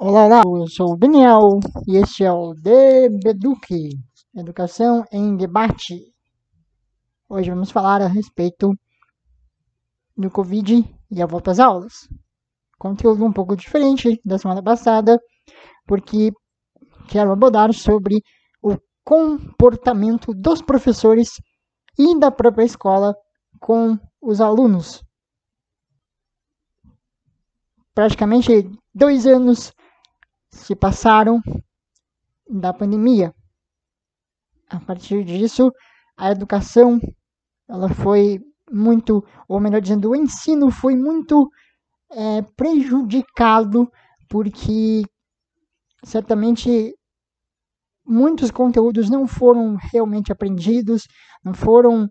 Olá, olá, eu sou o Daniel e este é o DBDUC, Educação em Debate. Hoje vamos falar a respeito do Covid e a volta às aulas. Conteúdo um pouco diferente da semana passada, porque quero abordar sobre o comportamento dos professores e da própria escola com os alunos. Praticamente dois anos se passaram da pandemia. A partir disso, a educação ela foi muito, ou melhor dizendo, o ensino foi muito é, prejudicado porque certamente muitos conteúdos não foram realmente aprendidos, não foram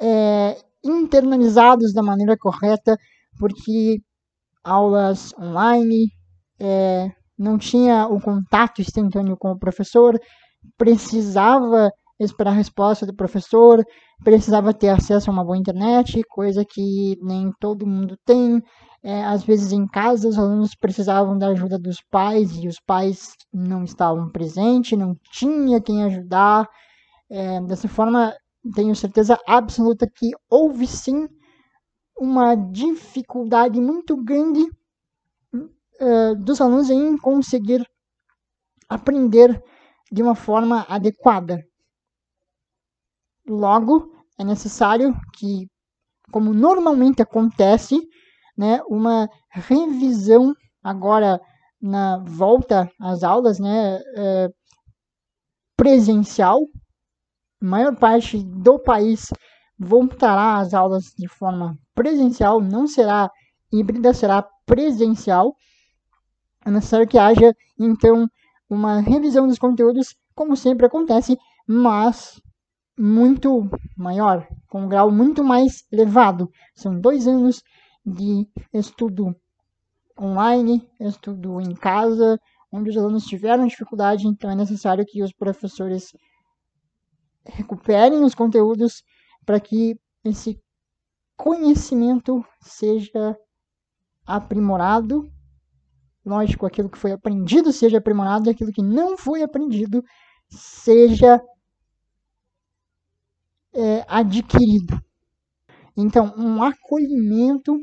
é, internalizados da maneira correta, porque aulas online, é, não tinha o contato instantâneo com o professor, precisava esperar a resposta do professor, precisava ter acesso a uma boa internet, coisa que nem todo mundo tem. É, às vezes em casa os alunos precisavam da ajuda dos pais e os pais não estavam presentes, não tinha quem ajudar. É, dessa forma, tenho certeza absoluta que houve sim uma dificuldade muito grande dos alunos em conseguir aprender de uma forma adequada. Logo, é necessário que, como normalmente acontece, né, uma revisão agora na volta às aulas, né, uh, presencial. A maior parte do país voltará às aulas de forma presencial, não será híbrida, será presencial. É necessário que haja, então, uma revisão dos conteúdos, como sempre acontece, mas muito maior, com um grau muito mais elevado. São dois anos de estudo online, estudo em casa, onde os alunos tiveram dificuldade, então é necessário que os professores recuperem os conteúdos para que esse conhecimento seja aprimorado. Lógico, aquilo que foi aprendido seja aprimorado e aquilo que não foi aprendido seja é, adquirido. Então, um acolhimento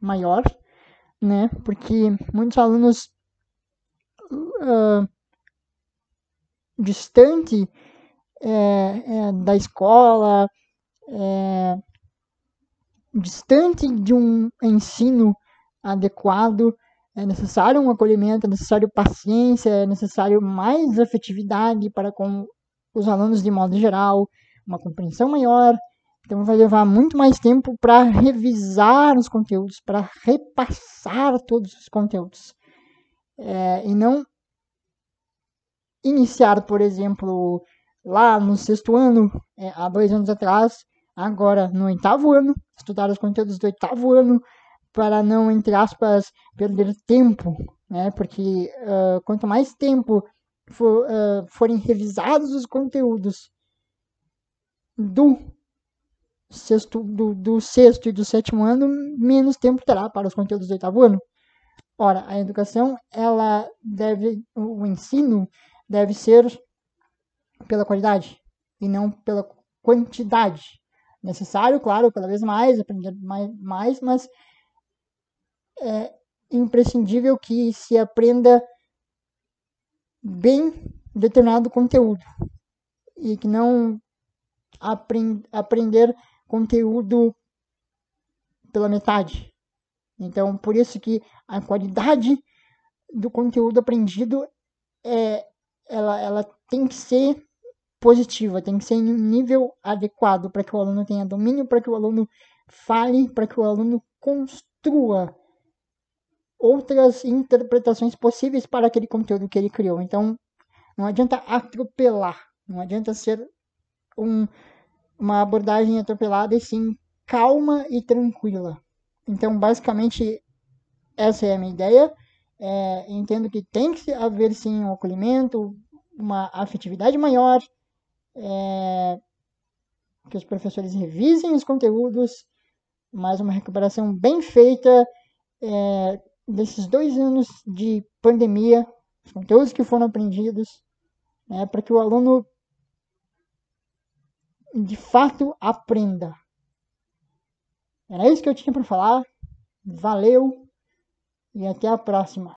maior, né? Porque muitos alunos uh, distante é, é, da escola, é, distante de um ensino adequado, é necessário um acolhimento, é necessário paciência, é necessário mais afetividade para com os alunos de modo geral, uma compreensão maior. Então vai levar muito mais tempo para revisar os conteúdos, para repassar todos os conteúdos. É, e não iniciar, por exemplo, lá no sexto ano, é, há dois anos atrás, agora no oitavo ano, estudar os conteúdos do oitavo ano para não, entre aspas, perder tempo, né? Porque uh, quanto mais tempo for, uh, forem revisados os conteúdos do sexto, do, do sexto e do sétimo ano, menos tempo terá para os conteúdos do oitavo ano. Ora, a educação, ela deve, o ensino deve ser pela qualidade e não pela quantidade necessário, claro, cada vez mais, aprender mais, mais mas é imprescindível que se aprenda bem determinado conteúdo e que não aprend, aprender conteúdo pela metade. Então, por isso que a qualidade do conteúdo aprendido é, ela, ela tem que ser positiva, tem que ser em um nível adequado para que o aluno tenha domínio, para que o aluno fale, para que o aluno construa outras interpretações possíveis para aquele conteúdo que ele criou. Então, não adianta atropelar, não adianta ser um, uma abordagem atropelada, e sim calma e tranquila. Então, basicamente, essa é a minha ideia. É, entendo que tem que haver sim um acolhimento, uma afetividade maior, é, que os professores revisem os conteúdos, mas uma recuperação bem feita, é, desses dois anos de pandemia, os conteúdos que foram aprendidos, né, para que o aluno de fato aprenda. Era isso que eu tinha para falar. Valeu e até a próxima.